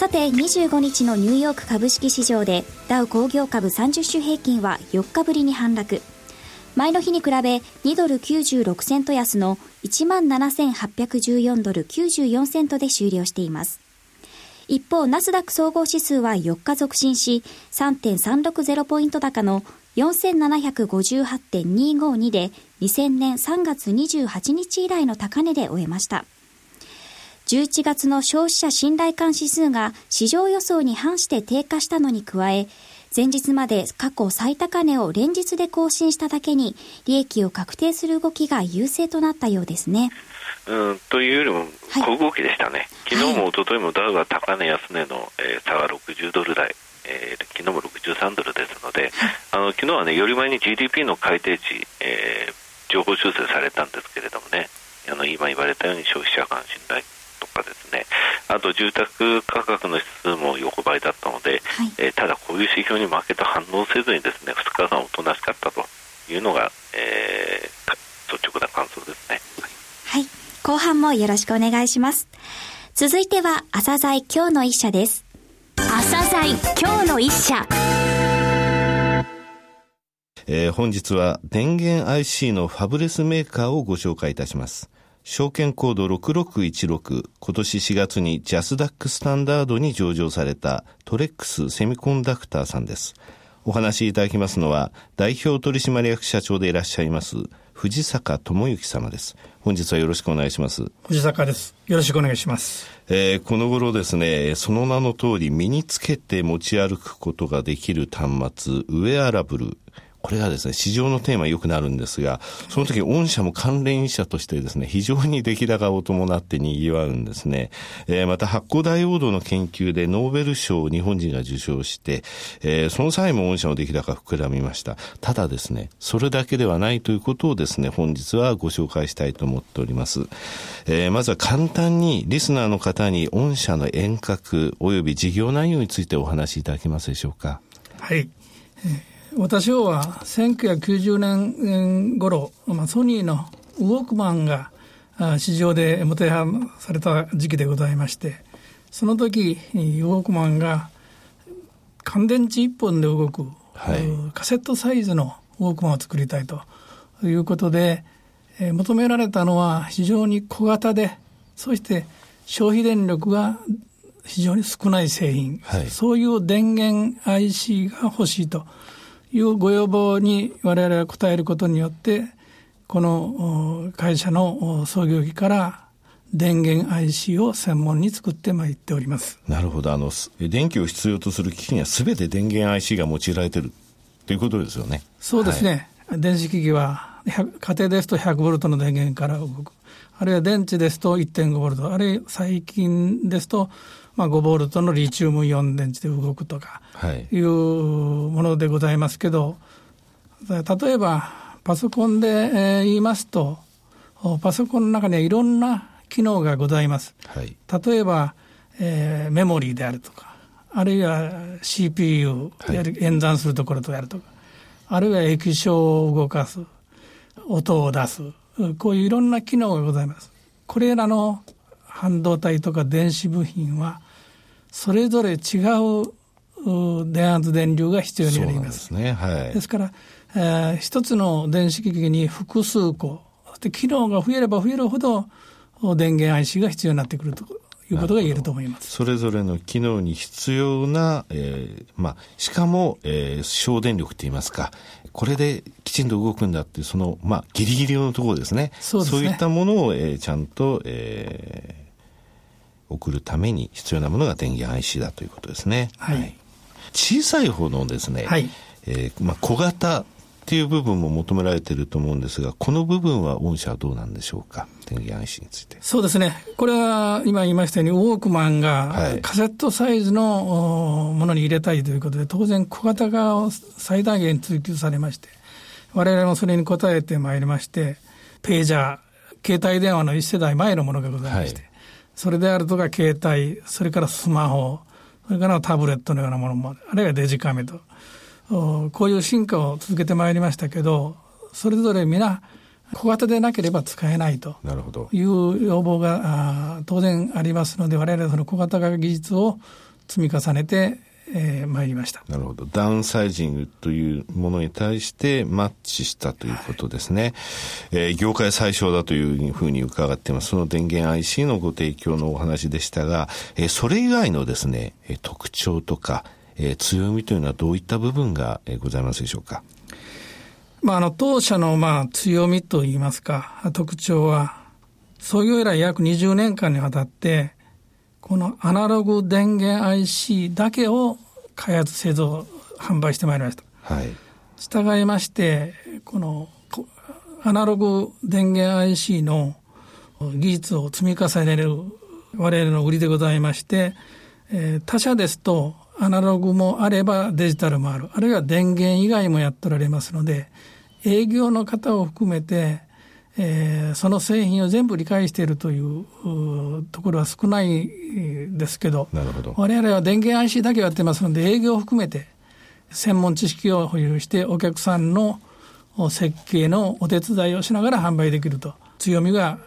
さて25日のニューヨーク株式市場でダウ工業株30種平均は4日ぶりに反落前の日に比べ2ドル96セント安の17,814ドル94セントで終了しています一方、ナスダック総合指数は4日続伸し、3.360ポイント高の4758.252で2000年3月28日以来の高値で終えました。11月の消費者信頼感指数が市場予想に反して低下したのに加え、前日まで過去最高値を連日で更新しただけに、利益を確定する動きが優勢となったようですね。うんというよりも小動きでしたね、はい、昨日も一昨日もダウが高値安値の、えー、差が60ドル台、えー、昨日も63ドルですので、あの昨日はね、より前に GDP の改定値、えー、情報修正されたんですけれどもね、あの今言われたように消費者間信頼と住宅価格の指数も横ばいだったので、はい、えー、ただこういう指標に負けと反応せずにですね、2日間おとなしかったというのが、えー、率直な感想ですね。はい、後半もよろしくお願いします。続いては、朝鮮今日の一社です。朝鮮今日の一社。えー、本日は電源 IC のファブレスメーカーをご紹介いたします。証券コード6616、今年4月にジャスダックスタンダードに上場されたトレックスセミコンダクターさんです。お話しいただきますのは、代表取締役社長でいらっしゃいます、藤坂智之様です。本日はよろしくお願いします。藤坂です。よろしくお願いします。えー、この頃ですね、その名の通り身につけて持ち歩くことができる端末、ウェアラブル、これがですね、市場のテーマよくなるんですが、その時御社も関連者としてですね、非常に出来高を伴って賑わうんですね。えー、また発光ダイオードの研究でノーベル賞を日本人が受賞して、えー、その際も御社の出来高膨らみました。ただですね、それだけではないということをですね、本日はご紹介したいと思っております。えー、まずは簡単にリスナーの方に御社の遠隔及び事業内容についてお話しいただけますでしょうか。はい。私は1990年頃、まあ、ソニーのウォークマンが市場でもてはされた時期でございましてその時ウォークマンが乾電池1本で動く、はい、カセットサイズのウォークマンを作りたいということで、えー、求められたのは非常に小型でそして消費電力が非常に少ない製品、はい、そういう電源 IC が欲しいというご要望に我々が応えることによって、この会社の創業期から電源 IC を専門に作ってまいっております。なるほど。あの、電気を必要とする機器には全て電源 IC が用いられているということですよね。そうですね。はい、電子機器は、家庭ですと100ボルトの電源から動く。あるいは電池ですと1.5ボルト。あるいは最近ですとまあ、5ボルトのリチウムイオン電池で動くとかいうものでございますけど、例えばパソコンで言いますと、パソコンの中にはいろんな機能がございます。はい、例えば、えー、メモリーであるとか、あるいは CPU やる、はい、演算するところとやるとか、あるいは液晶を動かす、音を出す、こういういろんな機能がございます。これらの半導体とか電子部品はそれぞれ違う電圧電流が必要になります。ですね。はい。ですから、えー、一つの電子機器に複数個、で機能が増えれば増えるほど電源 IC が必要になってくるということが言えると思います。それぞれの機能に必要な、えー、まあ、しかも、えー、省電力といいますか、これできちんと動くんだっていう、その、まあ、ギリギリのところですね。そうですね。そういったものを、えー、ちゃんと、えー、送るために必要なものが電源 IC だということですね。はい。はい、小さい方のですね、はい、えー、まあ、小型っっていう部分も求められていると思うんですが、この部分は御社はどうなんでしょうか、電源 IC について。そうですね、これは今言いましたように、ウォークマンがカセットサイズのものに入れたいということで、当然、小型化を最大限追求されまして、われわれもそれに応えてまいりまして、ページャー、携帯電話の一世代前のものがございまして、はい、それであるとか携帯、それからスマホ、それからタブレットのようなものも、ある。いはデジカメと、こういう進化を続けてまいりましたけど、それぞれ皆、小型でなければ使えないと。いう要望が当然ありますので、我々はその小型化技術を積み重ねてえー、参りました。なるほど。ダウンサイジングというものに対してマッチしたということですね、はい、えー、業界最小だというふうに伺っています。その電源 IC のご提供のお話でしたが、えー、それ以外のですね特徴とか、えー、強みというのはどういった部分がございますでしょうか？まあ、あの当社のまあ強みといいますか特徴は創業以来約20年間にわたってこのアナログ電源 IC だけを開発、製造、販売してまいりました。はい。従いまして、このアナログ電源 IC の技術を積み重ねる我々の売りでございまして、えー、他社ですとアナログもあればデジタルもある、あるいは電源以外もやっておられますので、営業の方を含めて、えー、その製品を全部理解しているというところは少ないですけど、なるほど。我々は電源 IC だけやってますので、営業を含めて専門知識を保有して、お客さんの設計のお手伝いをしながら販売できると、強みが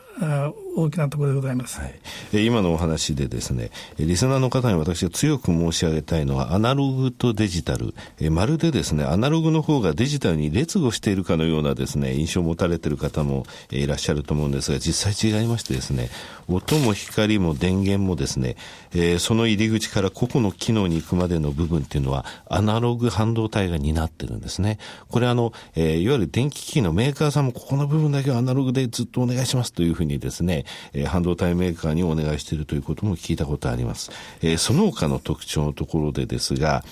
大きなところでございます、はい、今のお話でですねリスナーの方に私が強く申し上げたいのはアナログとデジタル。えまるでですねアナログの方がデジタルに劣後しているかのようなですね印象を持たれている方もいらっしゃると思うんですが実際違いましてですね音も光も電源もですね、え、その入り口から個々の機能に行くまでの部分っていうのはアナログ半導体が担ってるんですね。これあの、え、いわゆる電気機器のメーカーさんもここの部分だけはアナログでずっとお願いしますというふうにですねえー、半導体メーカーにお願いしているということも聞いたことあります。えー、その他の特徴のところでですが、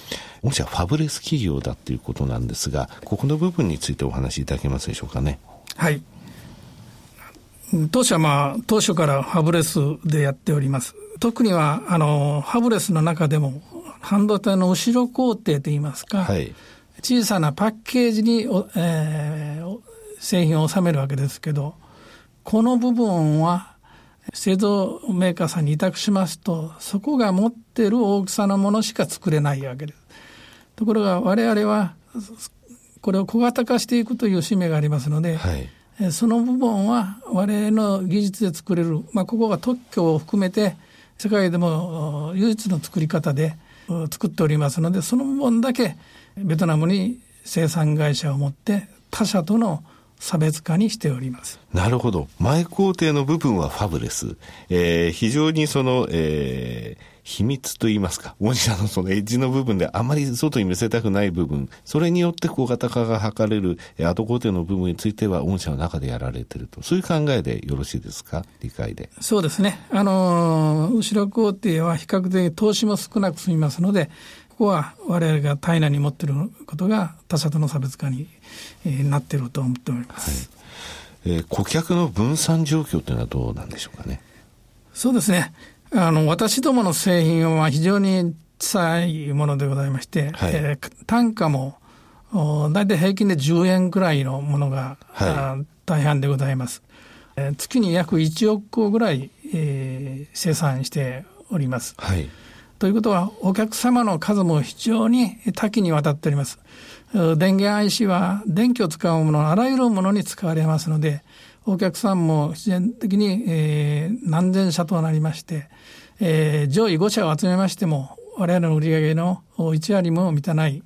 もしはファブレス企業だということなんですが、ここの部分についてお話しいただけますでしょうかね。はい。当社はまあ、当初からファブレスでやっております。特には、あの、ファブレスの中でも、半導体の後ろ工程といいますか、はい、小さなパッケージに、えー、製品を収めるわけですけど、この部分は製造メーカーさんに委託しますと、そこが持っている大きさのものしか作れないわけです。ところが我々は、これを小型化していくという使命がありますので、はい、その部分は我々の技術で作れる、まあ、ここが特許を含めて、世界でも唯一の作り方で作っておりますので、その部分だけベトナムに生産会社を持って他社との差別化にしております。なるほど。前工程の部分はファブレス。えー、非常にその、えー、秘密といいますか、御社のそのエッジの部分であまり外に見せたくない部分、それによって小型化が図れる後工程の部分については、御社の中でやられていると、そういう考えでよろしいですか、理解で。そうですね。あのー、後ろ工程は比較的投資も少なく済みますので、ここは我々が体内に持っていることが他社との差別化にえー、なっていると思っております。はい、えー、顧客の分散状況というのはどうなんでしょうかね？そうですね。あの、私どもの製品は非常に小さいものでございまして、はい、えー、単価も大体平均で10円くらいのものが、はい、大半でございます。えー、月に約1億個ぐらい、えー、生産しております。はい、ということは、お客様の数も非常に多岐にわたっております。電源 IC は電気を使うもの、あらゆるものに使われますので、お客さんも自然的に、えー、何千社となりまして、えー、上位5社を集めましても、我々の売上の1割も満たない、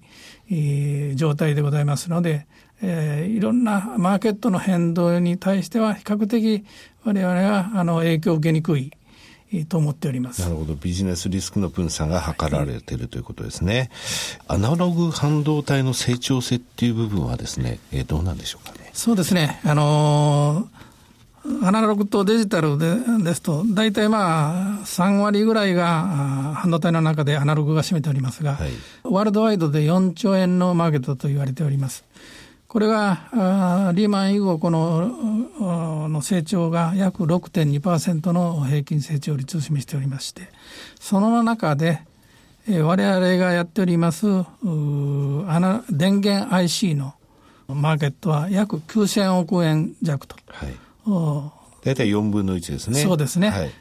えー、状態でございますので、えー、いろんなマーケットの変動に対しては比較的我々はあの影響を受けにくい、と思っております。なるほど。ビジネスリスクの分散が図られているということですね。アナログ半導体の成長性っていう部分はですね、えー、どうなんでしょうかね？そうですね。あのー、アナログとデジタルでですと、大体まあ、3割ぐらいが半導体の中でアナログが占めておりますが、はい、ワールドワイドで4兆円のマーケットと言われております。これがリーマン以後このの成長が約6.2%の平均成長率を示しておりましてその中で我々がやっております電源 IC のマーケットは約9000億円弱と。はい、大体4分の1ですね。そうですね。はい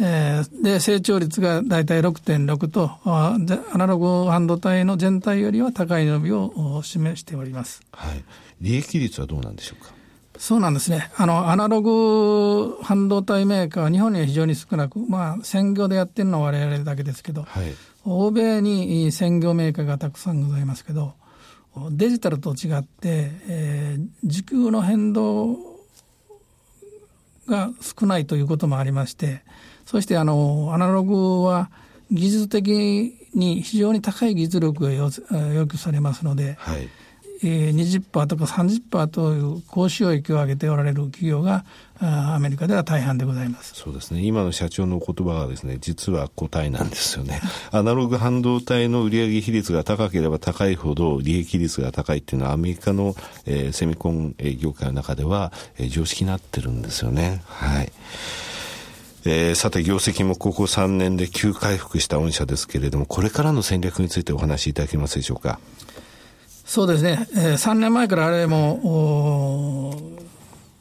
えー、で成長率が大体6.6とアナログ半導体の全体よりは高い伸びを示しております、はい、利益率はどうなんでしょうか？そうなんですね。あのアナログ半導体メーカーは日本には非常に少なく、まあ、専業でやってるのは我々だけですけど、はい、欧米に専業メーカーがたくさんございますけどデジタルと違って、えー、時給の変動が少ないということもありましてそしてあのアナログは技術的に非常に高い技術力が要求されますので、はい。えー、20%とか30%という高収益を上げておられる企業がアメリカでは大半でございますそうですね今の社長の言葉はですね実は答えなんですよね アナログ半導体の売上比率が高ければ高いほど利益率が高いっていうのはアメリカの、えー、セミコン業界の中では、えー、常識になってるんですよねはい。えー、さて、業績もここ3年で急回復した御社ですけれども、これからの戦略についてお話しいただけますでしょうか。そうですね、えー、3年前からあれも、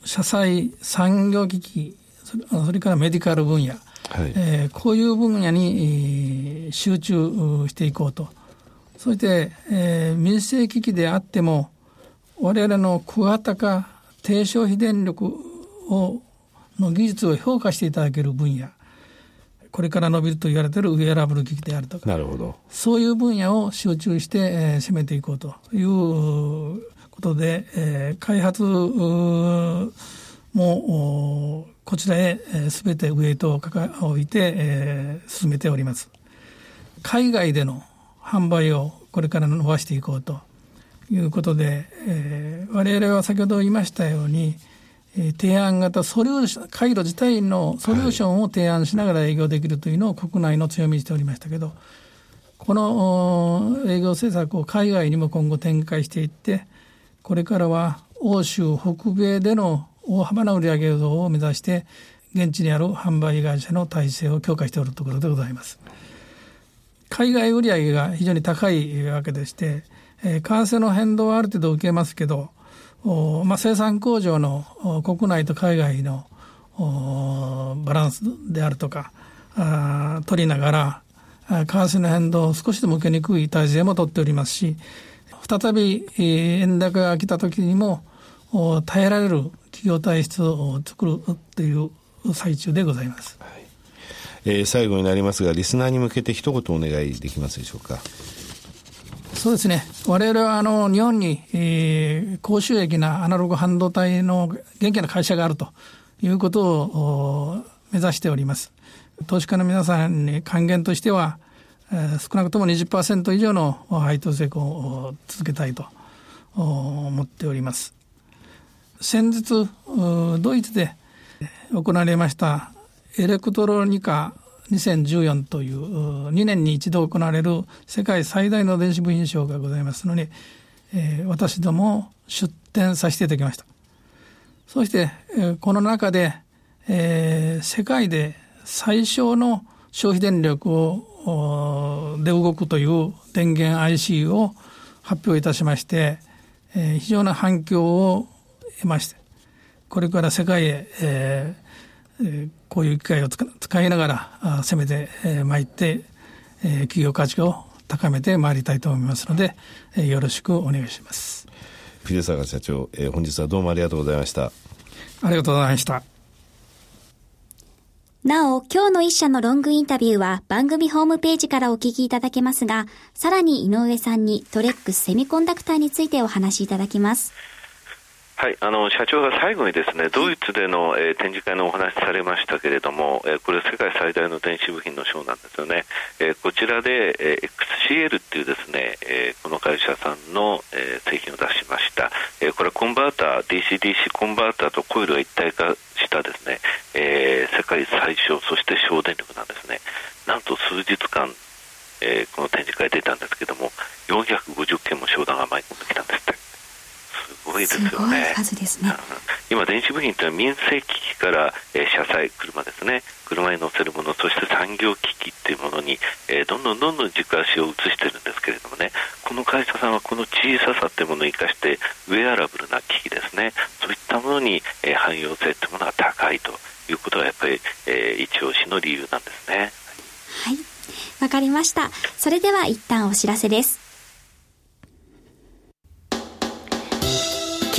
社債産業機器、それからメディカル分野、はい。えー、こういう分野に、えー、集中していこうと。そして、えー、民生機器であっても、我々の小型化、低消費電力をの技術を評価していただける分野これから伸びると言われているウェアラブル機器であるとかなるほど。そういう分野を集中して、えー、攻めていこうということで、えー、開発もこちらへすべ、えー、てウェイトを置いて、えー、進めております。海外での販売をこれから伸ばしていこうということで、えー、我々は先ほど言いましたように、えー、提案型ソリューション、回路自体のソリューションを提案しながら営業できるというのを国内の強みにしておりましたけど、この営業政策を海外にも今後展開していって、これからは欧州、北米での大幅な売上増を目指して、現地にある販売会社の体制を強化しておるところでございます。海外売上が非常に高いわけでして、えー、為替の変動はある程度受けますけど、まあ、生産工場の国内と海外のバランスであるとかあ取りながら為替の変動を少しでも受けにくい体制も取っておりますし再び円高が来た時にも耐えられる企業体質を作るという最中でございます、はいえー、最後になりますがリスナーに向けて一言お願いできますでしょうか。そうですね。我々はあの日本に、えー、高収益なアナログ半導体の元気な会社があるということを目指しております。投資家の皆さんに還元としては、えー、少なくとも20%以上の配当成功を続けたいと思っております。先日、ドイツで行われましたエレクトロニカ2014という2年に一度行われる世界最大の電子部品ショーがございますのに、えー、私ども出展させていただきました。そして、えー、この中で、えー、世界で最小の消費電力をで動くという電源 IC を発表いたしまして、えー、非常な反響を得まして、これから世界へ、えーえーこういう機会を使いながら攻めてまいって、企業価値を高めてまいりたいと思いますので、よろしくお願いします。秀坂社長、本日はどうもありがとうございました。ありがとうございました。なお、今日の一社のロングインタビューは番組ホームページからお聞きいただけますが、さらに井上さんにトレックスセミコンダクターについてお話しいただきます。はい、あの社長が最後にですねドイツでの、えー、展示会のお話されましたけれども、えー、これ世界最大の電子部品のショーなんですよね、えー、こちらで、えー、XCL っていうですね、えー、この会社さんの、えー、製品を出しました、えー、これコンバーター DC-DC コンバーターとコイルが一体化したですね、えー、世界最小そして省電力なんですね。なんと数日間、えー、この展示会出たんですけども450件も商談が舞い込んできたんですって。すごごいですよね。数ですね。今、電子部品というのは民生機器から、えー、車載、車ですね、車に乗せるもの、そして産業機器っていうものに、えー、どんどんどんどん軸足を移してるんですけれどもね、この会社さんはこの小ささっていうものを生かして、ウェアラブルな機器ですね、そういったものに、えー、汎用性っていうものが高いということがやっぱり、えー、一押しの理由なんですね。はい。わかりました。それでは一旦お知らせです。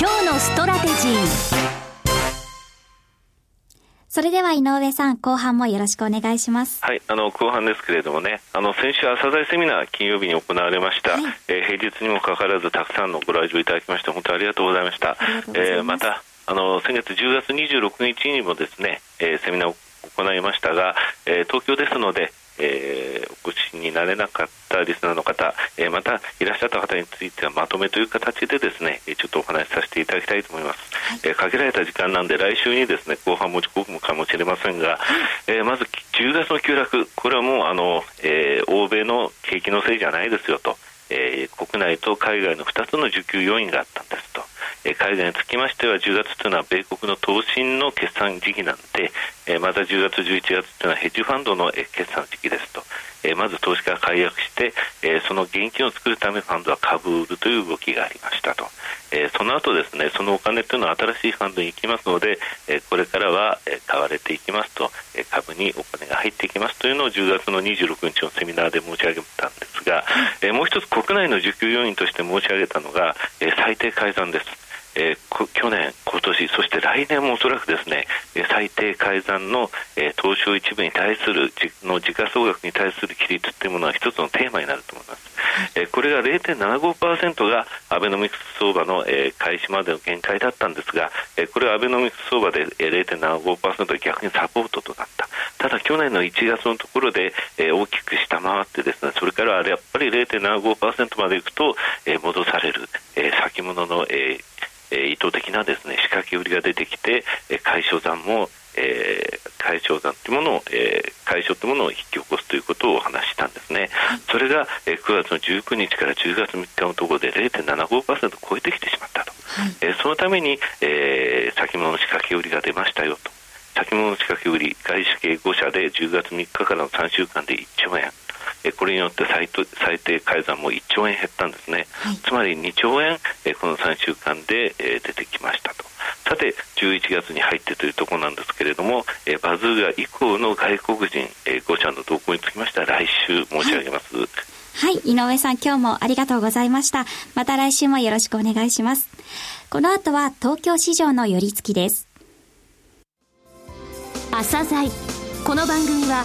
今日のストラテジーそれでは井上さん、後半もよろしくお願いします。はい、あの後半ですけれどもね、あの先週朝鮮セミナー金曜日に行われました。はい、えー、平日にもかかわらずたくさんのご来場いただきまして本当にありがとうございました。まえー、またあの先月10月26日にもですね、えー、セミナーを行いましたが、えー、東京ですので、えー、お越しになれなかったリスナーの方、えー、またいらっしゃった方についてはまとめという形でですねちょっとお話しさせていただきたいと思います、はい、えー、限られた時間なんで来週にですね後半持ち込むかもしれませんが、えまず10月の急落。これはもうあの、え欧米の景気のせいじゃないですよと、え国内と海外の2つの需給要因があったんですとえ海外につきましては10月というのは米国の投信の決算時期なんで、えまた10月、11月というのはヘッジファンドの決算時期ですと、えまず投資家が解約して、えその現金を作るためファンドは株売るという動きがありましたと、えその後ですねそのお金というのは新しいファンドに行きますので、えこれからは、買われていきますと、え株にお金が入っていきますというのを10月の26日のセミナーで申し上げたんですが、えもう一つ国内の需給要因として申し上げたのが、え最低改ざんです。えー、去年、今年、そして来年もおそらくですね、最低改ざんの、えー、東証一部に対する、の時価総額に対する規律というものは一つのテーマになると思います。えー、これが0.75%がアベノミクス相場の、えー、開始までの限界だったんですが、えー、これはアベノミクス相場で、えー、0.75%逆にサポートとなった。ただ去年の1月のところで、えー、大きく下回ってですね、それからあれやっぱり0.75%までいくと、えー、戻される、えー、先物の、えーえ意図的なですね仕掛け売りが出てきて、え解消残もえー、解消残というものを、えー、解消というものを引き起こすということをお話ししたんですね、それが、えー、9月の19日から10月3日のところで0.75%超えてきてしまったと、はい、えー、そのために、えー、先物の仕掛け売りが出ましたよと。先物の仕掛け売り外資系5社で10月3日からの3週間で1兆円これによって最最低改ざんも1兆円減ったんですね、はい、つまり2兆円この3週間で出てきましたと。さて11月に入ってというところなんですけれどもバズーガ以降の外国人5社の動向につきましては来週申し上げます、はい。はい、井上さん今日もありがとうございました。また来週もよろしくお願いします。この後は東京市場の寄り付きです。朝鮮。この番組は